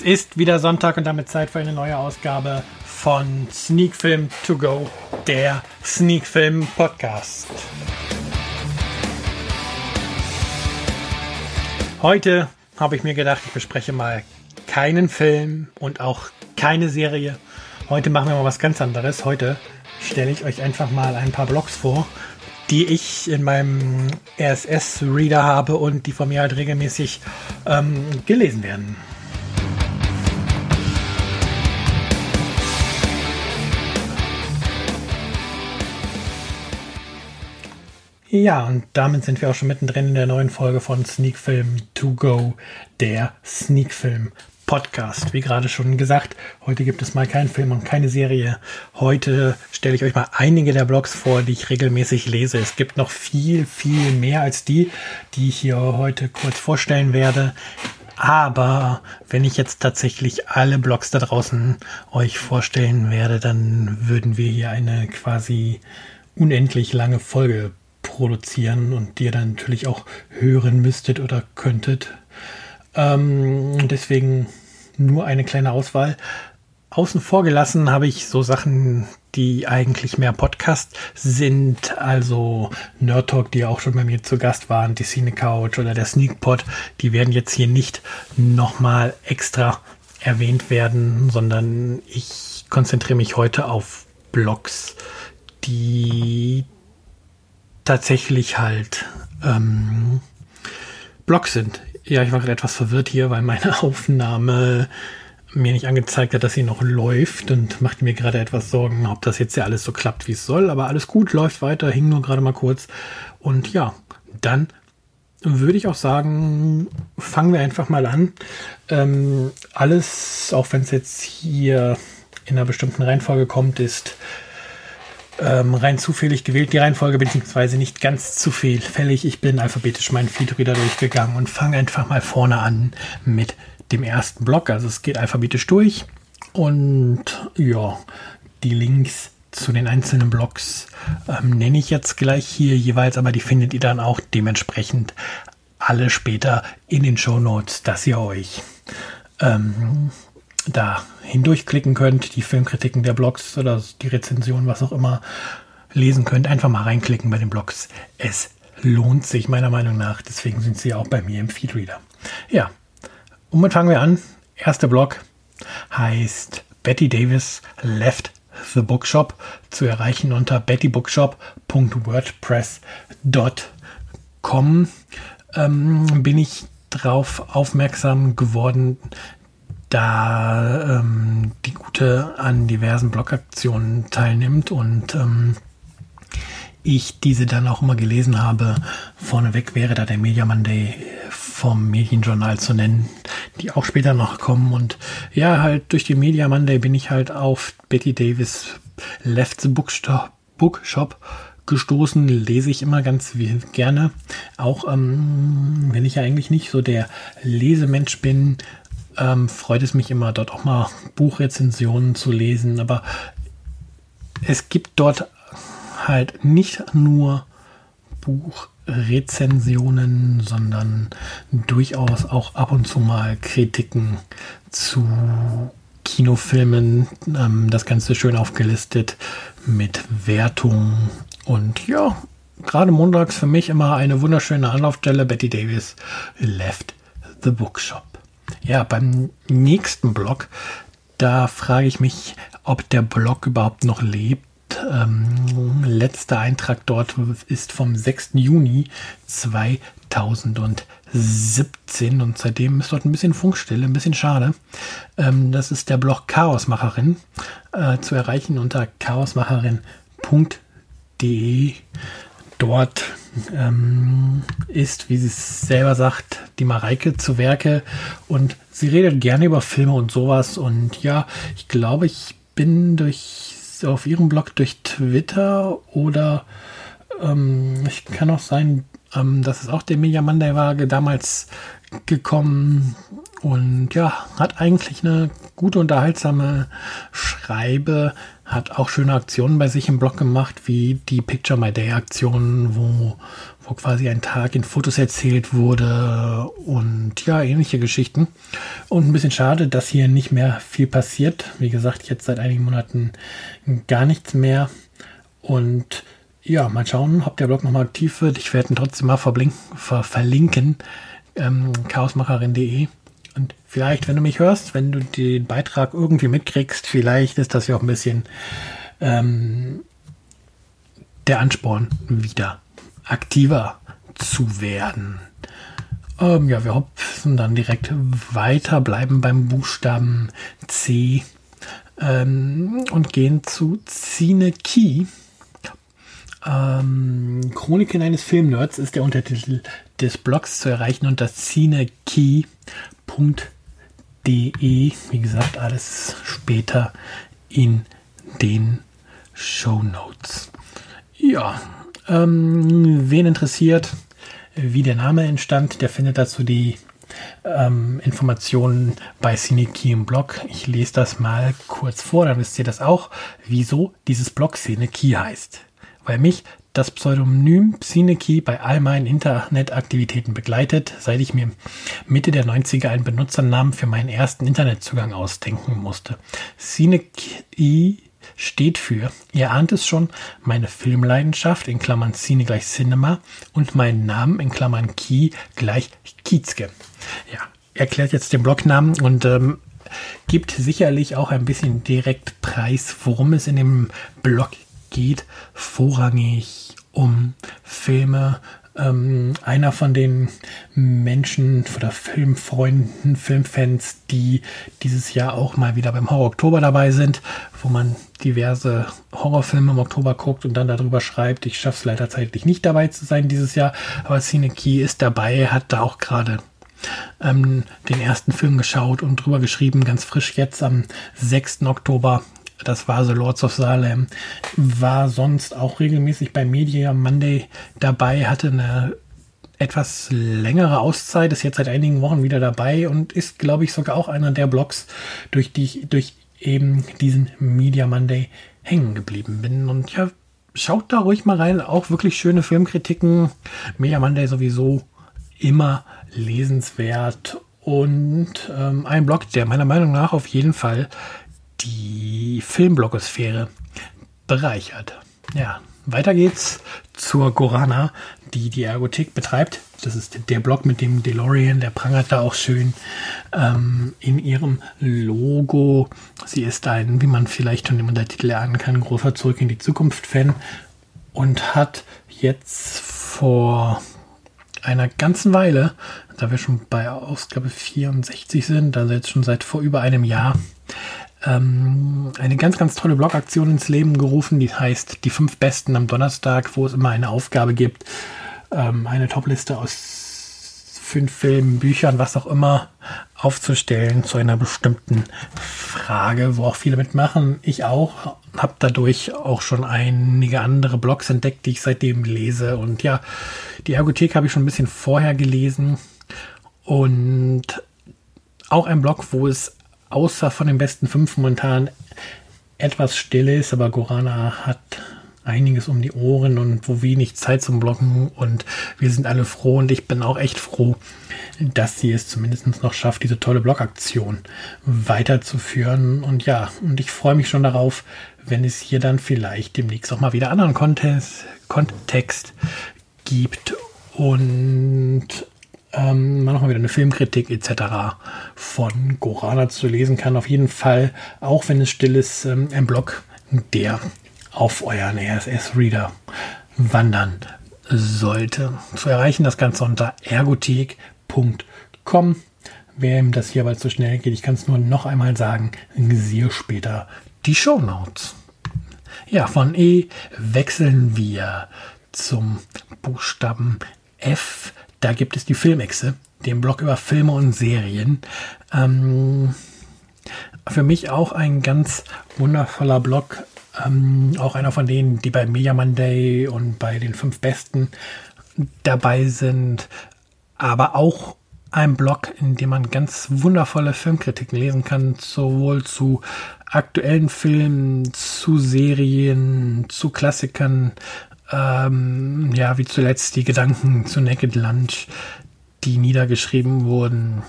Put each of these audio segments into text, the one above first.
Es ist wieder Sonntag und damit Zeit für eine neue Ausgabe von Sneak Film To Go, der Sneak Film Podcast. Heute habe ich mir gedacht, ich bespreche mal keinen Film und auch keine Serie. Heute machen wir mal was ganz anderes. Heute stelle ich euch einfach mal ein paar Blogs vor, die ich in meinem RSS-Reader habe und die von mir halt regelmäßig ähm, gelesen werden. Ja, und damit sind wir auch schon mittendrin in der neuen Folge von Sneak Film To Go, der Sneak Film Podcast. Wie gerade schon gesagt, heute gibt es mal keinen Film und keine Serie. Heute stelle ich euch mal einige der Blogs vor, die ich regelmäßig lese. Es gibt noch viel, viel mehr als die, die ich hier heute kurz vorstellen werde. Aber wenn ich jetzt tatsächlich alle Blogs da draußen euch vorstellen werde, dann würden wir hier eine quasi unendlich lange Folge produzieren und die ihr dann natürlich auch hören müsstet oder könntet. Ähm, deswegen nur eine kleine Auswahl. Außen vor gelassen habe ich so Sachen, die eigentlich mehr Podcast sind, also Nerd Talk, die auch schon bei mir zu Gast waren, die Cine Couch oder der Sneak Pod, die werden jetzt hier nicht nochmal extra erwähnt werden, sondern ich konzentriere mich heute auf Blogs, die tatsächlich halt ähm, Blogs sind. Ja, ich war gerade etwas verwirrt hier, weil meine Aufnahme mir nicht angezeigt hat, dass sie noch läuft und macht mir gerade etwas Sorgen, ob das jetzt ja alles so klappt, wie es soll. Aber alles gut, läuft weiter, hing nur gerade mal kurz. Und ja, dann würde ich auch sagen, fangen wir einfach mal an. Ähm, alles, auch wenn es jetzt hier in einer bestimmten Reihenfolge kommt, ist ähm, rein zufällig gewählt, die Reihenfolge, beziehungsweise nicht ganz zufällig. Ich bin alphabetisch meinen Feedreader durchgegangen und fange einfach mal vorne an mit dem ersten Block. Also es geht alphabetisch durch und ja, die Links zu den einzelnen Blocks ähm, nenne ich jetzt gleich hier jeweils, aber die findet ihr dann auch dementsprechend alle später in den Show Notes, dass ihr euch ähm, da hindurchklicken könnt, die Filmkritiken der Blogs oder die Rezension, was auch immer, lesen könnt. Einfach mal reinklicken bei den Blogs. Es lohnt sich meiner Meinung nach. Deswegen sind sie auch bei mir im Feedreader. Ja, und dann fangen wir an. Erster Blog heißt Betty Davis Left the Bookshop zu erreichen unter bettybookshop.wordpress.com. Ähm, bin ich darauf aufmerksam geworden, da ähm, die Gute an diversen Blogaktionen teilnimmt und ähm, ich diese dann auch immer gelesen habe. Vorneweg wäre da der Media Monday vom Medienjournal zu nennen, die auch später noch kommen. Und ja, halt durch den Media Monday bin ich halt auf Betty Davis Left the Bookstop, Bookshop gestoßen, lese ich immer ganz gerne. Auch ähm, wenn ich ja eigentlich nicht so der Lesemensch bin, ähm, freut es mich immer, dort auch mal Buchrezensionen zu lesen. Aber es gibt dort halt nicht nur Buchrezensionen, sondern durchaus auch ab und zu mal Kritiken zu Kinofilmen. Ähm, das Ganze schön aufgelistet mit Wertungen. Und ja, gerade montags für mich immer eine wunderschöne Anlaufstelle. Betty Davis left the bookshop. Ja, beim nächsten Blog, da frage ich mich, ob der Blog überhaupt noch lebt. Ähm, letzter Eintrag dort ist vom 6. Juni 2017 und seitdem ist dort ein bisschen Funkstille, ein bisschen schade. Ähm, das ist der Blog Chaosmacherin äh, zu erreichen unter chaosmacherin.de. Dort ähm, ist, wie sie es selber sagt, die Mareike zu Werke. Und sie redet gerne über Filme und sowas. Und ja, ich glaube, ich bin durch auf ihrem Blog durch Twitter oder ähm, ich kann auch sein, ähm, dass es auch der Media Monday war, damals gekommen. Und ja, hat eigentlich eine gute, unterhaltsame Schreibe, hat auch schöne Aktionen bei sich im Blog gemacht, wie die Picture My Day Aktion, wo, wo quasi ein Tag in Fotos erzählt wurde und ja, ähnliche Geschichten. Und ein bisschen schade, dass hier nicht mehr viel passiert. Wie gesagt, jetzt seit einigen Monaten gar nichts mehr. Und ja, mal schauen, ob der Blog nochmal aktiv wird. Ich werde ihn trotzdem mal ver verlinken. Ähm, chaosmacherin.de. Und vielleicht, wenn du mich hörst, wenn du den Beitrag irgendwie mitkriegst, vielleicht ist das ja auch ein bisschen ähm, der Ansporn, wieder aktiver zu werden. Ähm, ja, wir hopfen dann direkt weiter, bleiben beim Buchstaben C ähm, und gehen zu Cine Key. Ähm, Chroniken eines Filmnerds ist der Untertitel des Blogs zu erreichen unter cinekey.de. Wie gesagt, alles später in den Show Notes. Ja, ähm, wen interessiert, wie der Name entstand, der findet dazu die ähm, Informationen bei Cinekey im Blog. Ich lese das mal kurz vor, dann wisst ihr das auch, wieso dieses Blog Cinekey heißt. Weil mich das Pseudonym Cinekey bei all meinen Internetaktivitäten begleitet, seit ich mir Mitte der 90er einen Benutzernamen für meinen ersten Internetzugang ausdenken musste. Cinekey steht für, ihr ahnt es schon, meine Filmleidenschaft in Klammern Cine gleich Cinema und meinen Namen in Klammern Key gleich Kiezke. Ja, erklärt jetzt den Blognamen und ähm, gibt sicherlich auch ein bisschen direkt Preis, worum es in dem Blog geht vorrangig um Filme. Ähm, einer von den Menschen oder Filmfreunden, Filmfans, die dieses Jahr auch mal wieder beim Horror Oktober dabei sind, wo man diverse Horrorfilme im Oktober guckt und dann darüber schreibt. Ich schaffe es leider zeitlich nicht dabei zu sein dieses Jahr, aber Cinekey ist dabei, hat da auch gerade ähm, den ersten Film geschaut und drüber geschrieben, ganz frisch jetzt am 6. Oktober das war The Lords of Salem, war sonst auch regelmäßig bei Media Monday dabei, hatte eine etwas längere Auszeit, ist jetzt seit einigen Wochen wieder dabei und ist, glaube ich, sogar auch einer der Blogs, durch die ich durch eben diesen Media Monday hängen geblieben bin. Und ja, schaut da ruhig mal rein, auch wirklich schöne Filmkritiken. Media Monday sowieso immer lesenswert und ähm, ein Blog, der meiner Meinung nach auf jeden Fall die Filmblogosphäre bereichert. Ja, weiter geht's zur Gorana, die die Ergothek betreibt. Das ist der Blog mit dem DeLorean, der prangert da auch schön ähm, in ihrem Logo. Sie ist ein, wie man vielleicht schon dem Untertitel erahnen kann, großer Zurück in die Zukunft-Fan und hat jetzt vor einer ganzen Weile, da wir schon bei Ausgabe 64 sind, also jetzt schon seit vor über einem Jahr, ähm, eine ganz, ganz tolle Blogaktion ins Leben gerufen, die heißt Die fünf Besten am Donnerstag, wo es immer eine Aufgabe gibt, ähm, eine Topliste aus fünf Filmen, Büchern, was auch immer aufzustellen zu einer bestimmten Frage, wo auch viele mitmachen. Ich auch, habe dadurch auch schon einige andere Blogs entdeckt, die ich seitdem lese. Und ja, die Ergothek habe ich schon ein bisschen vorher gelesen. Und auch ein Blog, wo es außer von den besten fünf momentan etwas still ist, aber Gorana hat einiges um die Ohren und wo wenig Zeit zum Blocken und wir sind alle froh und ich bin auch echt froh, dass sie es zumindest noch schafft, diese tolle Blogaktion weiterzuführen. Und ja, und ich freue mich schon darauf, wenn es hier dann vielleicht demnächst auch mal wieder anderen Kontext, Kontext gibt. Und ähm, man nochmal wieder eine Filmkritik etc. von Gorana zu lesen kann. Auf jeden Fall, auch wenn es still ist, ähm, ein Blog, der auf euren RSS-Reader wandern sollte. Zu erreichen das Ganze unter ergothek.com. Wer ihm das hier aber zu schnell geht, ich kann es nur noch einmal sagen, siehe später die Show Notes. Ja, von E wechseln wir zum Buchstaben F da gibt es die Filmexe, den Blog über Filme und Serien. Ähm, für mich auch ein ganz wundervoller Blog. Ähm, auch einer von denen, die bei Media Monday und bei den fünf Besten dabei sind. Aber auch ein Blog, in dem man ganz wundervolle Filmkritiken lesen kann, sowohl zu aktuellen Filmen, zu Serien, zu Klassikern, ähm, ja, wie zuletzt die Gedanken zu Naked Lunch, die niedergeschrieben wurden.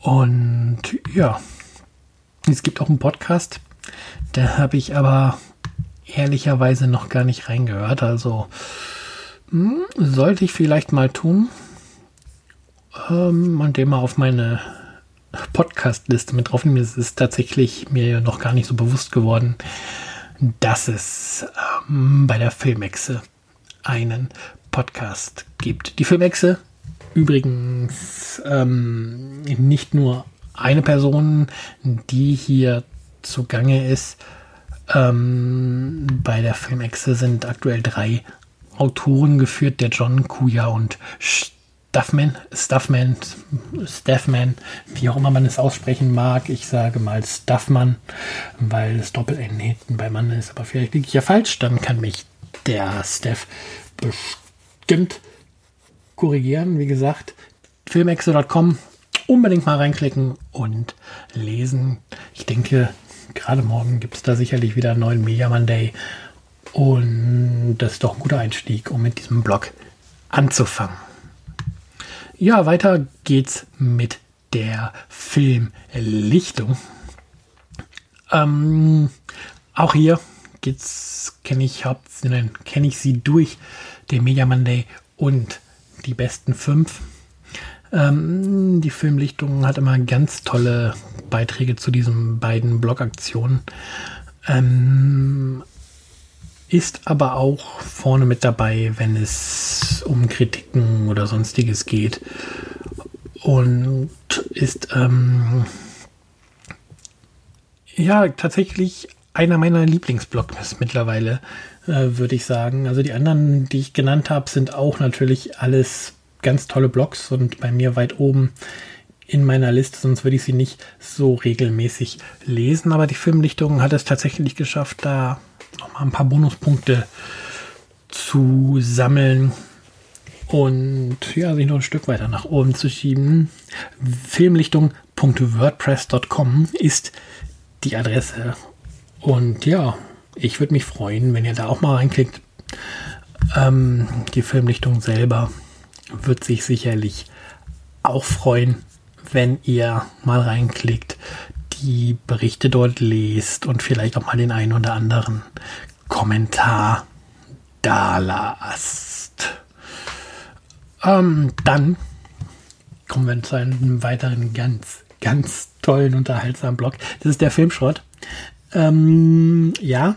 Und ja, es gibt auch einen Podcast, da habe ich aber ehrlicherweise noch gar nicht reingehört. Also hm, sollte ich vielleicht mal tun ähm, und den mal auf meine Podcast-Liste mit drauf nehmen. Es ist tatsächlich mir noch gar nicht so bewusst geworden, dass es ähm, bei der Filmexe einen Podcast gibt. Die Filmexe übrigens ähm, nicht nur eine Person, die hier zugange ist. Ähm, bei der Filmexe sind aktuell drei Autoren geführt, der John Kuya und Stuffman, Stuffman, Staffman, wie auch immer man es aussprechen mag. Ich sage mal Stuffman, weil es Doppel-N hinten bei Mann ist. Aber vielleicht liege ich ja falsch. Dann kann mich der Steph bestimmt korrigieren. Wie gesagt, filmexe.com unbedingt mal reinklicken und lesen. Ich denke, gerade morgen gibt es da sicherlich wieder einen neuen Media Monday. Und das ist doch ein guter Einstieg, um mit diesem Blog anzufangen. Ja, weiter geht's mit der Filmlichtung. Ähm, auch hier geht's, kenne ich kenne ich sie durch den Media Monday und die besten fünf. Ähm, die Filmlichtung hat immer ganz tolle Beiträge zu diesen beiden Blogaktionen. Ähm, ist aber auch vorne mit dabei, wenn es um Kritiken oder sonstiges geht. Und ist ähm, ja tatsächlich einer meiner Lieblingsblogs mittlerweile, äh, würde ich sagen. Also die anderen, die ich genannt habe, sind auch natürlich alles ganz tolle Blogs und bei mir weit oben in meiner Liste, sonst würde ich sie nicht so regelmäßig lesen. Aber die Filmlichtung hat es tatsächlich geschafft, da nochmal ein paar Bonuspunkte zu sammeln und ja, sich noch ein Stück weiter nach oben zu schieben. Filmlichtung.wordpress.com ist die Adresse. Und ja, ich würde mich freuen, wenn ihr da auch mal reinklickt. Ähm, die Filmlichtung selber wird sich sicherlich auch freuen, wenn ihr mal reinklickt, die Berichte dort lest und vielleicht auch mal den einen oder anderen Kommentar da lasst. Ähm, dann kommen wir zu einem weiteren ganz, ganz tollen, unterhaltsamen Blog. Das ist der Filmschrott. Ähm, ja,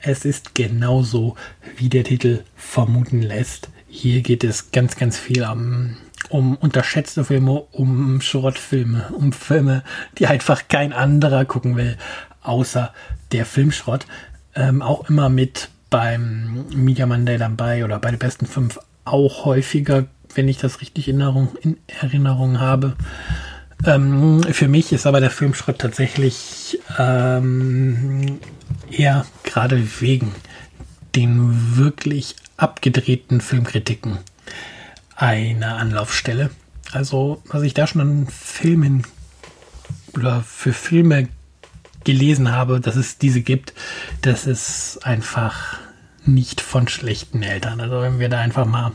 es ist genauso, wie der Titel vermuten lässt. Hier geht es ganz, ganz viel um, um unterschätzte Filme, um Schrottfilme, um Filme, die einfach kein anderer gucken will, außer der Filmschrott. Ähm, auch immer mit beim Media Monday dabei oder bei den besten fünf auch häufiger, wenn ich das richtig in Erinnerung, in Erinnerung habe. Ähm, für mich ist aber der Filmschritt tatsächlich ähm, eher gerade wegen den wirklich abgedrehten Filmkritiken eine Anlaufstelle. Also, was ich da schon an Filmen oder für Filme gelesen habe, dass es diese gibt, das ist einfach nicht von schlechten Eltern. Also, wenn wir da einfach mal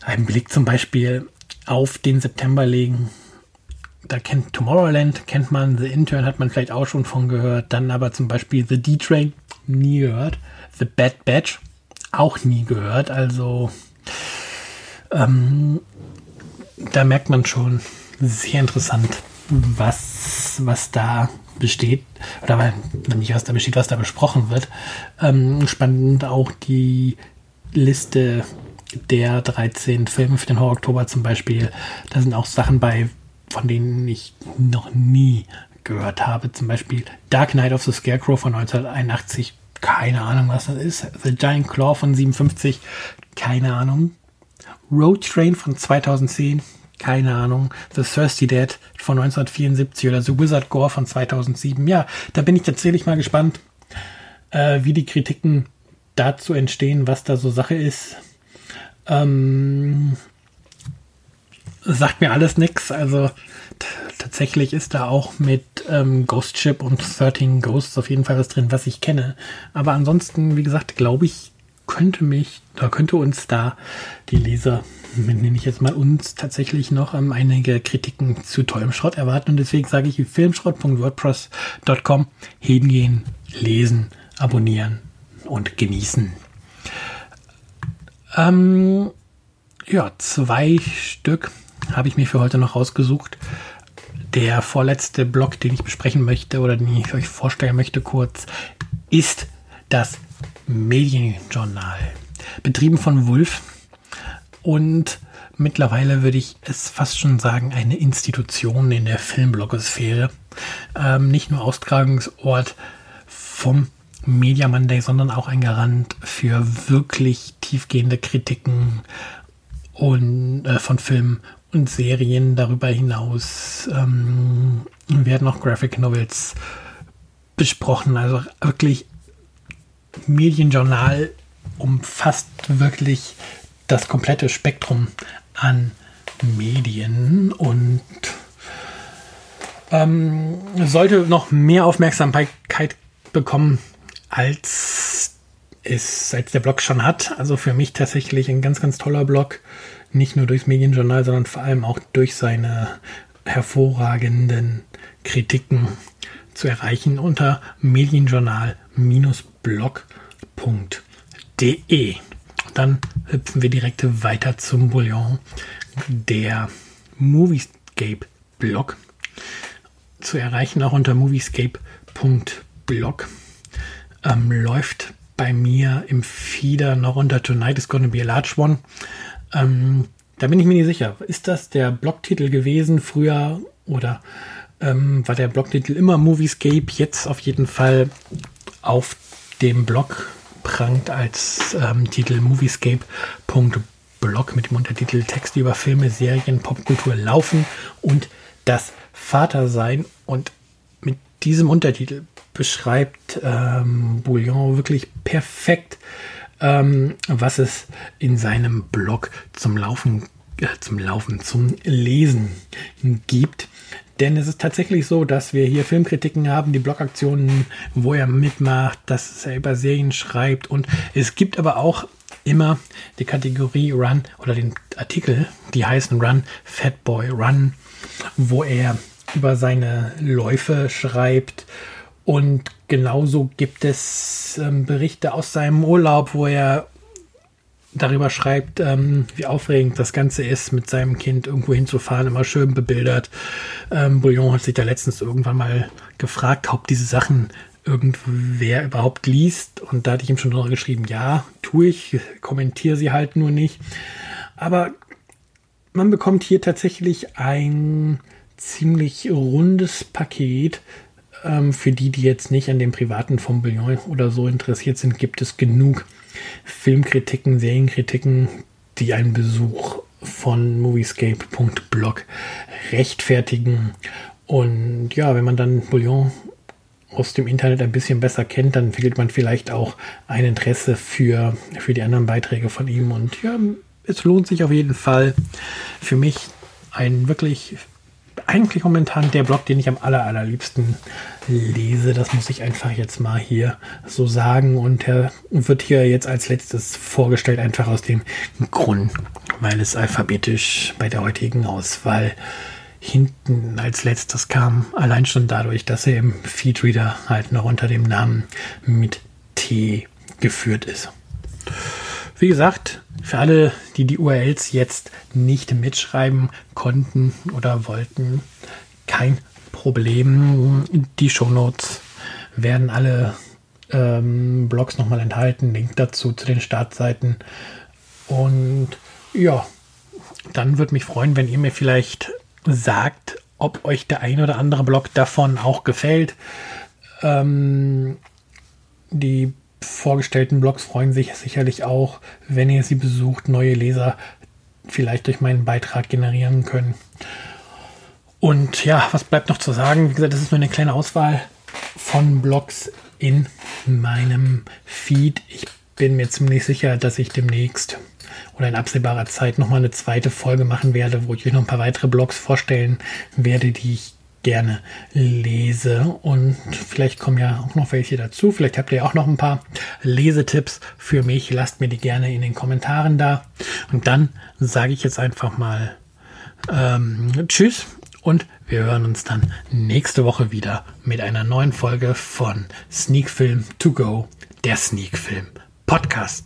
einen Blick zum Beispiel auf den September legen, da kennt Tomorrowland, kennt man, The Intern hat man vielleicht auch schon von gehört, dann aber zum Beispiel The D-Train, nie gehört, The Bad Batch, auch nie gehört. Also ähm, da merkt man schon sehr interessant, was, was da besteht, oder nicht was da besteht, was da besprochen wird. Ähm, spannend auch die Liste der 13 Filme für den Horror Oktober zum Beispiel. Da sind auch Sachen bei, von denen ich noch nie gehört habe. Zum Beispiel Dark Knight of the Scarecrow von 1981 keine Ahnung, was das ist. The Giant Claw von 57. Keine Ahnung. Road Train von 2010. Keine Ahnung. The Thirsty Dead von 1974 oder The Wizard Gore von 2007. Ja, da bin ich tatsächlich mal gespannt, äh, wie die Kritiken dazu entstehen, was da so Sache ist. Ähm, sagt mir alles nichts. Also tatsächlich ist da auch mit ähm, Ghost Ship und 13 Ghosts auf jeden Fall was drin, was ich kenne. Aber ansonsten, wie gesagt, glaube ich, könnte mich, da könnte uns da die Leser, nenne ich jetzt mal uns, tatsächlich noch ähm, einige Kritiken zu tollem Schrott erwarten. Und deswegen sage ich filmschrott.wordpress.com hingehen, lesen, abonnieren und genießen. Ähm, ja, zwei Stück habe ich mir für heute noch rausgesucht. Der vorletzte Blog, den ich besprechen möchte oder den ich euch vorstellen möchte kurz, ist das Medienjournal. Betrieben von Wulf und mittlerweile würde ich es fast schon sagen, eine Institution in der Filmblogosphäre. Ähm, nicht nur Austragungsort vom Media Monday, sondern auch ein Garant für wirklich tiefgehende Kritiken und äh, von Filmen und Serien. Darüber hinaus ähm, werden auch Graphic Novels besprochen. Also wirklich Medienjournal umfasst wirklich das komplette Spektrum an Medien und ähm, sollte noch mehr Aufmerksamkeit bekommen, als es als der Blog schon hat. Also für mich tatsächlich ein ganz, ganz toller Blog. Nicht nur durchs Medienjournal, sondern vor allem auch durch seine hervorragenden Kritiken zu erreichen unter medienjournal-blog.de. Dann hüpfen wir direkt weiter zum Bouillon, der Moviescape-Blog. Zu erreichen auch unter moviescape.blog. Ähm, läuft bei mir im Feeder noch unter Tonight is Gonna Be a Large One. Ähm, da bin ich mir nicht sicher. Ist das der Blogtitel gewesen früher oder ähm, war der Blogtitel immer Moviescape? Jetzt auf jeden Fall auf dem Blog prangt als ähm, Titel moviescape.blog mit dem Untertitel Texte über Filme, Serien, Popkultur laufen und das Vatersein. Und mit diesem Untertitel beschreibt ähm, Bouillon wirklich perfekt, ähm, was es in seinem Blog zum Laufen, äh, zum Laufen, zum Lesen gibt. Denn es ist tatsächlich so, dass wir hier Filmkritiken haben, die Blogaktionen, wo er mitmacht, dass er über Serien schreibt. Und es gibt aber auch immer die Kategorie Run oder den Artikel, die heißen Run, Fatboy Run, wo er über seine Läufe schreibt und genauso gibt es ähm, Berichte aus seinem Urlaub, wo er darüber schreibt, ähm, wie aufregend das Ganze ist, mit seinem Kind irgendwo hinzufahren, immer schön bebildert. Ähm, Bouillon hat sich da letztens irgendwann mal gefragt, ob diese Sachen irgendwer überhaupt liest. Und da hatte ich ihm schon drüber geschrieben, ja, tue ich, kommentiere sie halt nur nicht. Aber man bekommt hier tatsächlich ein ziemlich rundes Paket ähm, für die, die jetzt nicht an dem privaten von Bouillon oder so interessiert sind, gibt es genug Filmkritiken, Serienkritiken, die einen Besuch von moviescape.blog rechtfertigen. Und ja, wenn man dann Bouillon aus dem Internet ein bisschen besser kennt, dann entwickelt man vielleicht auch ein Interesse für, für die anderen Beiträge von ihm. Und ja, es lohnt sich auf jeden Fall. Für mich ein wirklich eigentlich momentan der Blog, den ich am aller, allerliebsten lese. Das muss ich einfach jetzt mal hier so sagen. Und er wird hier jetzt als letztes vorgestellt, einfach aus dem Grund, weil es alphabetisch bei der heutigen Auswahl hinten als letztes kam. Allein schon dadurch, dass er im Feedreader halt noch unter dem Namen mit T geführt ist. Wie gesagt, für alle, die die URLs jetzt nicht mitschreiben konnten oder wollten, kein Problem. Die Shownotes werden alle ähm, Blogs nochmal enthalten. Link dazu zu den Startseiten. Und ja, dann würde mich freuen, wenn ihr mir vielleicht sagt, ob euch der ein oder andere Blog davon auch gefällt. Ähm, die vorgestellten Blogs freuen sich sicherlich auch, wenn ihr sie besucht, neue Leser vielleicht durch meinen Beitrag generieren können. Und ja, was bleibt noch zu sagen? Wie gesagt, das ist nur eine kleine Auswahl von Blogs in meinem Feed. Ich bin mir ziemlich sicher, dass ich demnächst oder in absehbarer Zeit nochmal eine zweite Folge machen werde, wo ich euch noch ein paar weitere Blogs vorstellen werde, die ich gerne lese. Und vielleicht kommen ja auch noch welche dazu. Vielleicht habt ihr auch noch ein paar Lesetipps für mich. Lasst mir die gerne in den Kommentaren da. Und dann sage ich jetzt einfach mal ähm, Tschüss und wir hören uns dann nächste Woche wieder mit einer neuen Folge von Sneak Film to Go, der Sneak Film Podcast.